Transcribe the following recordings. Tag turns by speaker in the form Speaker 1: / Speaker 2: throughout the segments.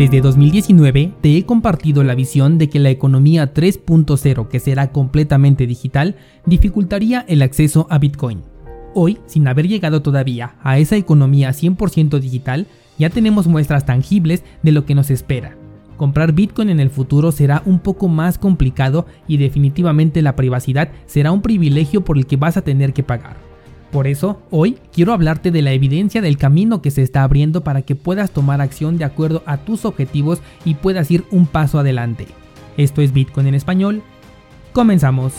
Speaker 1: Desde 2019 te he compartido la visión de que la economía 3.0, que será completamente digital, dificultaría el acceso a Bitcoin. Hoy, sin haber llegado todavía a esa economía 100% digital, ya tenemos muestras tangibles de lo que nos espera. Comprar Bitcoin en el futuro será un poco más complicado y definitivamente la privacidad será un privilegio por el que vas a tener que pagar. Por eso, hoy quiero hablarte de la evidencia del camino que se está abriendo para que puedas tomar acción de acuerdo a tus objetivos y puedas ir un paso adelante. Esto es Bitcoin en español. Comenzamos.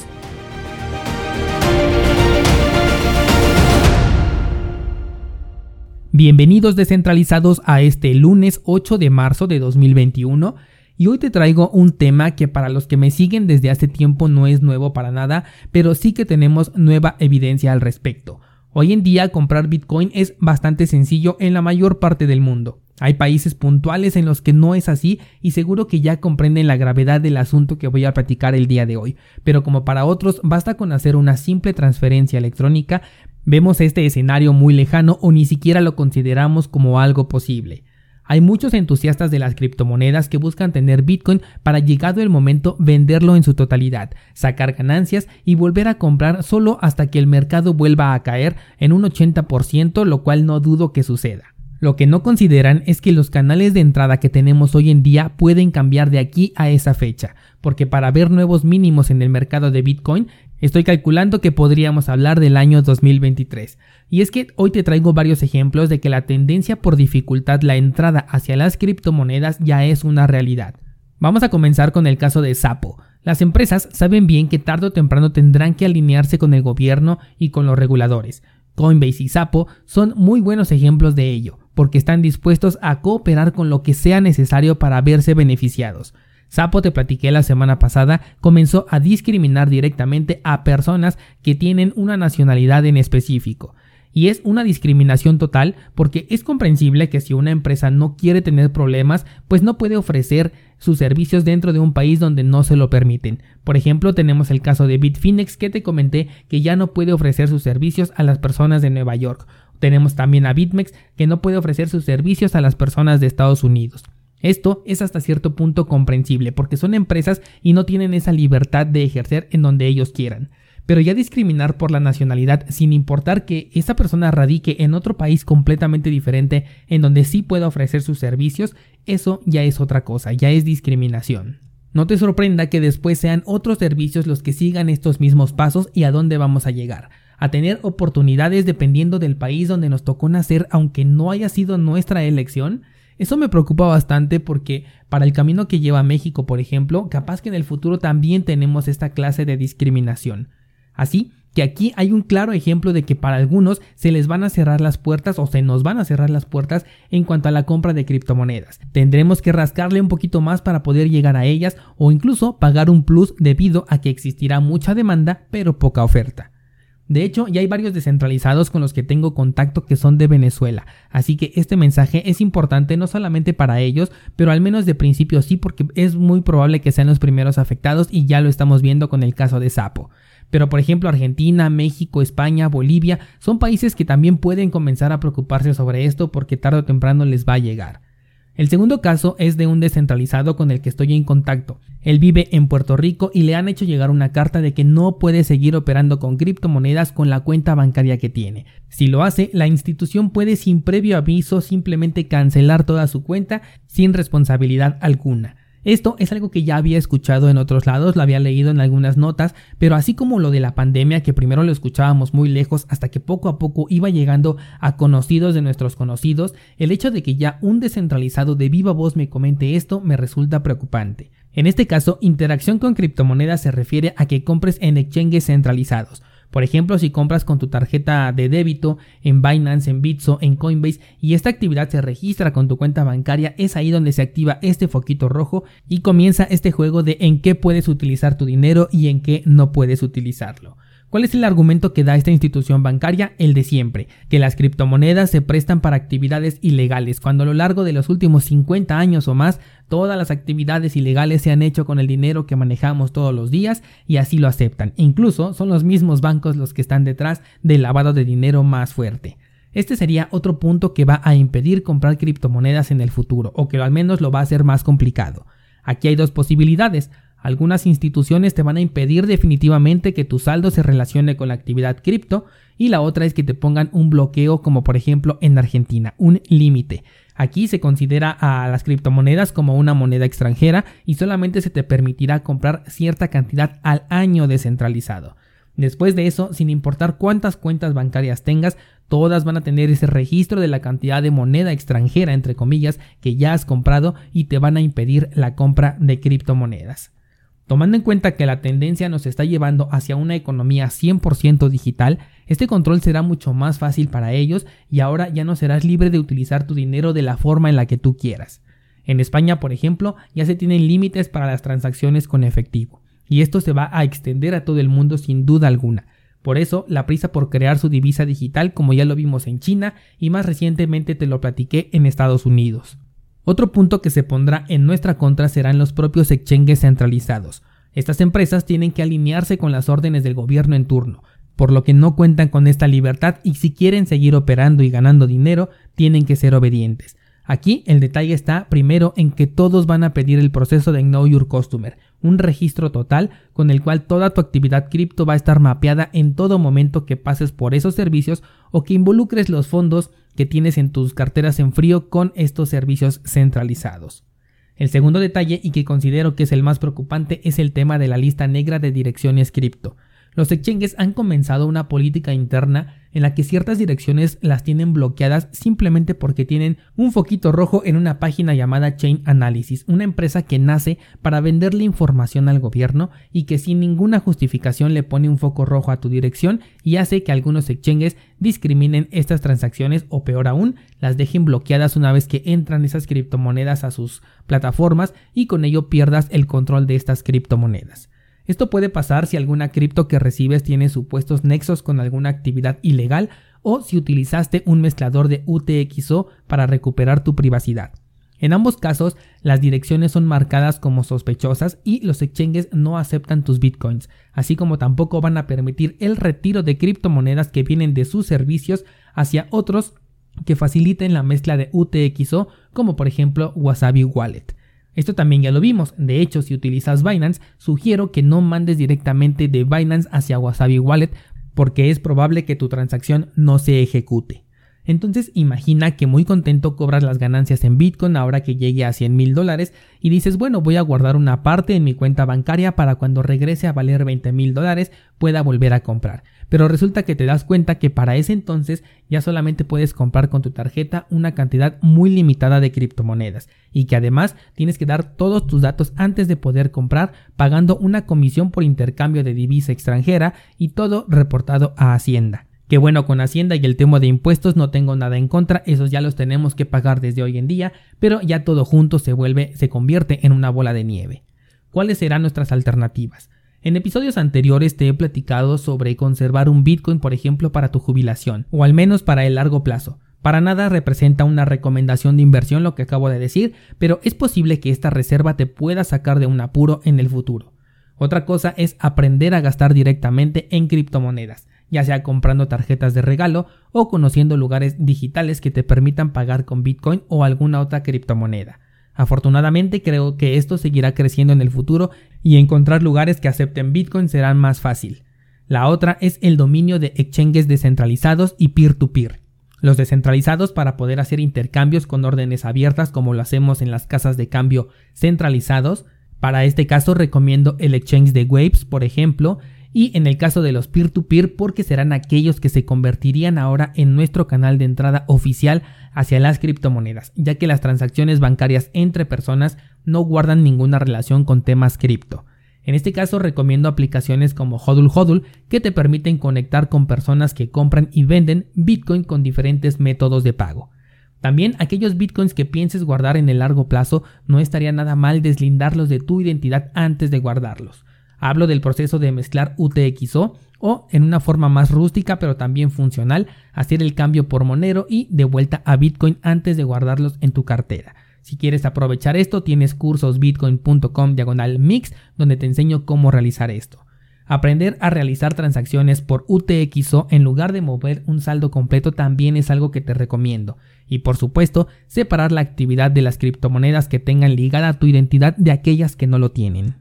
Speaker 1: Bienvenidos descentralizados a este lunes 8 de marzo de 2021 y hoy te traigo un tema que para los que me siguen desde hace tiempo no es nuevo para nada, pero sí que tenemos nueva evidencia al respecto. Hoy en día comprar Bitcoin es bastante sencillo en la mayor parte del mundo. Hay países puntuales en los que no es así y seguro que ya comprenden la gravedad del asunto que voy a platicar el día de hoy, pero como para otros basta con hacer una simple transferencia electrónica, vemos este escenario muy lejano o ni siquiera lo consideramos como algo posible. Hay muchos entusiastas de las criptomonedas que buscan tener Bitcoin para llegado el momento venderlo en su totalidad, sacar ganancias y volver a comprar solo hasta que el mercado vuelva a caer en un 80%, lo cual no dudo que suceda. Lo que no consideran es que los canales de entrada que tenemos hoy en día pueden cambiar de aquí a esa fecha, porque para ver nuevos mínimos en el mercado de Bitcoin, estoy calculando que podríamos hablar del año 2023. Y es que hoy te traigo varios ejemplos de que la tendencia por dificultad la entrada hacia las criptomonedas ya es una realidad. Vamos a comenzar con el caso de Sapo. Las empresas saben bien que tarde o temprano tendrán que alinearse con el gobierno y con los reguladores. Coinbase y Sapo son muy buenos ejemplos de ello porque están dispuestos a cooperar con lo que sea necesario para verse beneficiados. Sapo, te platiqué la semana pasada, comenzó a discriminar directamente a personas que tienen una nacionalidad en específico. Y es una discriminación total porque es comprensible que si una empresa no quiere tener problemas, pues no puede ofrecer sus servicios dentro de un país donde no se lo permiten. Por ejemplo, tenemos el caso de Bitfinex que te comenté que ya no puede ofrecer sus servicios a las personas de Nueva York. Tenemos también a BitMEX que no puede ofrecer sus servicios a las personas de Estados Unidos. Esto es hasta cierto punto comprensible porque son empresas y no tienen esa libertad de ejercer en donde ellos quieran. Pero ya discriminar por la nacionalidad sin importar que esa persona radique en otro país completamente diferente en donde sí pueda ofrecer sus servicios, eso ya es otra cosa, ya es discriminación. No te sorprenda que después sean otros servicios los que sigan estos mismos pasos y a dónde vamos a llegar a tener oportunidades dependiendo del país donde nos tocó nacer, aunque no haya sido nuestra elección, eso me preocupa bastante porque para el camino que lleva México, por ejemplo, capaz que en el futuro también tenemos esta clase de discriminación. Así que aquí hay un claro ejemplo de que para algunos se les van a cerrar las puertas o se nos van a cerrar las puertas en cuanto a la compra de criptomonedas. Tendremos que rascarle un poquito más para poder llegar a ellas o incluso pagar un plus debido a que existirá mucha demanda pero poca oferta. De hecho, ya hay varios descentralizados con los que tengo contacto que son de Venezuela, así que este mensaje es importante no solamente para ellos, pero al menos de principio sí, porque es muy probable que sean los primeros afectados y ya lo estamos viendo con el caso de Sapo. Pero por ejemplo Argentina, México, España, Bolivia son países que también pueden comenzar a preocuparse sobre esto porque tarde o temprano les va a llegar. El segundo caso es de un descentralizado con el que estoy en contacto. Él vive en Puerto Rico y le han hecho llegar una carta de que no puede seguir operando con criptomonedas con la cuenta bancaria que tiene. Si lo hace, la institución puede sin previo aviso simplemente cancelar toda su cuenta sin responsabilidad alguna. Esto es algo que ya había escuchado en otros lados, lo había leído en algunas notas, pero así como lo de la pandemia, que primero lo escuchábamos muy lejos hasta que poco a poco iba llegando a conocidos de nuestros conocidos, el hecho de que ya un descentralizado de viva voz me comente esto me resulta preocupante. En este caso, interacción con criptomonedas se refiere a que compres en exchanges centralizados, por ejemplo, si compras con tu tarjeta de débito en Binance, en Bitso, en Coinbase y esta actividad se registra con tu cuenta bancaria, es ahí donde se activa este foquito rojo y comienza este juego de en qué puedes utilizar tu dinero y en qué no puedes utilizarlo. ¿Cuál es el argumento que da esta institución bancaria? El de siempre, que las criptomonedas se prestan para actividades ilegales, cuando a lo largo de los últimos 50 años o más, todas las actividades ilegales se han hecho con el dinero que manejamos todos los días y así lo aceptan. Incluso son los mismos bancos los que están detrás del lavado de dinero más fuerte. Este sería otro punto que va a impedir comprar criptomonedas en el futuro, o que al menos lo va a hacer más complicado. Aquí hay dos posibilidades. Algunas instituciones te van a impedir definitivamente que tu saldo se relacione con la actividad cripto y la otra es que te pongan un bloqueo como por ejemplo en Argentina, un límite. Aquí se considera a las criptomonedas como una moneda extranjera y solamente se te permitirá comprar cierta cantidad al año descentralizado. Después de eso, sin importar cuántas cuentas bancarias tengas, todas van a tener ese registro de la cantidad de moneda extranjera, entre comillas, que ya has comprado y te van a impedir la compra de criptomonedas. Tomando en cuenta que la tendencia nos está llevando hacia una economía 100% digital, este control será mucho más fácil para ellos y ahora ya no serás libre de utilizar tu dinero de la forma en la que tú quieras. En España, por ejemplo, ya se tienen límites para las transacciones con efectivo, y esto se va a extender a todo el mundo sin duda alguna. Por eso, la prisa por crear su divisa digital, como ya lo vimos en China y más recientemente te lo platiqué en Estados Unidos. Otro punto que se pondrá en nuestra contra serán los propios exchanges centralizados. Estas empresas tienen que alinearse con las órdenes del gobierno en turno, por lo que no cuentan con esta libertad y si quieren seguir operando y ganando dinero, tienen que ser obedientes. Aquí el detalle está primero en que todos van a pedir el proceso de Know Your Customer, un registro total con el cual toda tu actividad cripto va a estar mapeada en todo momento que pases por esos servicios o que involucres los fondos que tienes en tus carteras en frío con estos servicios centralizados. El segundo detalle y que considero que es el más preocupante es el tema de la lista negra de direcciones cripto. Los exchanges han comenzado una política interna en la que ciertas direcciones las tienen bloqueadas simplemente porque tienen un foquito rojo en una página llamada Chain Analysis, una empresa que nace para venderle información al gobierno y que sin ninguna justificación le pone un foco rojo a tu dirección y hace que algunos exchanges discriminen estas transacciones o peor aún, las dejen bloqueadas una vez que entran esas criptomonedas a sus plataformas y con ello pierdas el control de estas criptomonedas. Esto puede pasar si alguna cripto que recibes tiene supuestos nexos con alguna actividad ilegal o si utilizaste un mezclador de UTXO para recuperar tu privacidad. En ambos casos, las direcciones son marcadas como sospechosas y los exchanges no aceptan tus bitcoins, así como tampoco van a permitir el retiro de criptomonedas que vienen de sus servicios hacia otros que faciliten la mezcla de UTXO, como por ejemplo Wasabi Wallet. Esto también ya lo vimos, de hecho si utilizas Binance, sugiero que no mandes directamente de Binance hacia Wasabi Wallet porque es probable que tu transacción no se ejecute. Entonces imagina que muy contento cobras las ganancias en Bitcoin ahora que llegue a 100 mil dólares y dices bueno voy a guardar una parte en mi cuenta bancaria para cuando regrese a valer 20 mil dólares pueda volver a comprar. Pero resulta que te das cuenta que para ese entonces ya solamente puedes comprar con tu tarjeta una cantidad muy limitada de criptomonedas y que además tienes que dar todos tus datos antes de poder comprar pagando una comisión por intercambio de divisa extranjera y todo reportado a Hacienda. Que bueno, con Hacienda y el tema de impuestos no tengo nada en contra, esos ya los tenemos que pagar desde hoy en día, pero ya todo junto se vuelve, se convierte en una bola de nieve. ¿Cuáles serán nuestras alternativas? En episodios anteriores te he platicado sobre conservar un Bitcoin, por ejemplo, para tu jubilación, o al menos para el largo plazo. Para nada representa una recomendación de inversión lo que acabo de decir, pero es posible que esta reserva te pueda sacar de un apuro en el futuro. Otra cosa es aprender a gastar directamente en criptomonedas ya sea comprando tarjetas de regalo o conociendo lugares digitales que te permitan pagar con Bitcoin o alguna otra criptomoneda. Afortunadamente creo que esto seguirá creciendo en el futuro y encontrar lugares que acepten Bitcoin será más fácil. La otra es el dominio de exchanges descentralizados y peer-to-peer. Los descentralizados para poder hacer intercambios con órdenes abiertas como lo hacemos en las casas de cambio centralizados. Para este caso recomiendo el exchange de Waves, por ejemplo, y en el caso de los peer-to-peer porque serán aquellos que se convertirían ahora en nuestro canal de entrada oficial hacia las criptomonedas, ya que las transacciones bancarias entre personas no guardan ninguna relación con temas cripto. En este caso recomiendo aplicaciones como Hodul Hodul que te permiten conectar con personas que compran y venden Bitcoin con diferentes métodos de pago. También aquellos bitcoins que pienses guardar en el largo plazo no estaría nada mal deslindarlos de tu identidad antes de guardarlos. Hablo del proceso de mezclar UTXO o en una forma más rústica pero también funcional, hacer el cambio por Monero y de vuelta a Bitcoin antes de guardarlos en tu cartera. Si quieres aprovechar esto, tienes cursos bitcoin.com diagonal mix donde te enseño cómo realizar esto. Aprender a realizar transacciones por UTXO en lugar de mover un saldo completo también es algo que te recomiendo. Y por supuesto, separar la actividad de las criptomonedas que tengan ligada tu identidad de aquellas que no lo tienen.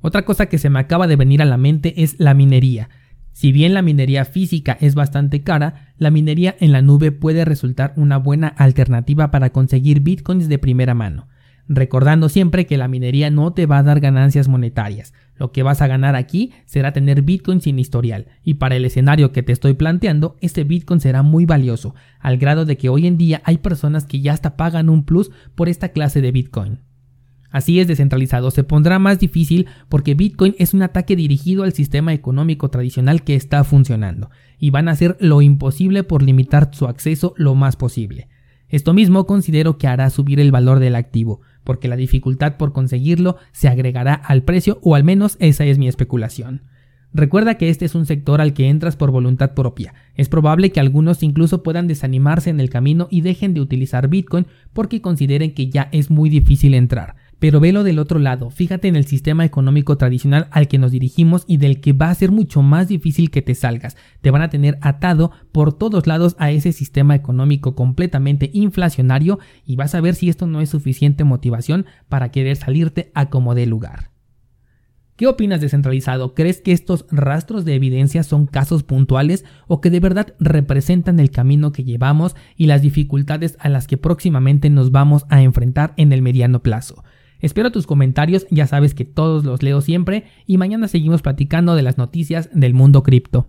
Speaker 1: Otra cosa que se me acaba de venir a la mente es la minería. Si bien la minería física es bastante cara, la minería en la nube puede resultar una buena alternativa para conseguir bitcoins de primera mano, recordando siempre que la minería no te va a dar ganancias monetarias, lo que vas a ganar aquí será tener bitcoin sin historial, y para el escenario que te estoy planteando, este bitcoin será muy valioso, al grado de que hoy en día hay personas que ya hasta pagan un plus por esta clase de bitcoin. Así es descentralizado, se pondrá más difícil porque Bitcoin es un ataque dirigido al sistema económico tradicional que está funcionando, y van a hacer lo imposible por limitar su acceso lo más posible. Esto mismo considero que hará subir el valor del activo, porque la dificultad por conseguirlo se agregará al precio o al menos esa es mi especulación. Recuerda que este es un sector al que entras por voluntad propia. Es probable que algunos incluso puedan desanimarse en el camino y dejen de utilizar Bitcoin porque consideren que ya es muy difícil entrar. Pero velo del otro lado, fíjate en el sistema económico tradicional al que nos dirigimos y del que va a ser mucho más difícil que te salgas. Te van a tener atado por todos lados a ese sistema económico completamente inflacionario y vas a ver si esto no es suficiente motivación para querer salirte a como dé lugar. ¿Qué opinas descentralizado? ¿Crees que estos rastros de evidencia son casos puntuales o que de verdad representan el camino que llevamos y las dificultades a las que próximamente nos vamos a enfrentar en el mediano plazo? Espero tus comentarios, ya sabes que todos los leo siempre y mañana seguimos platicando de las noticias del mundo cripto.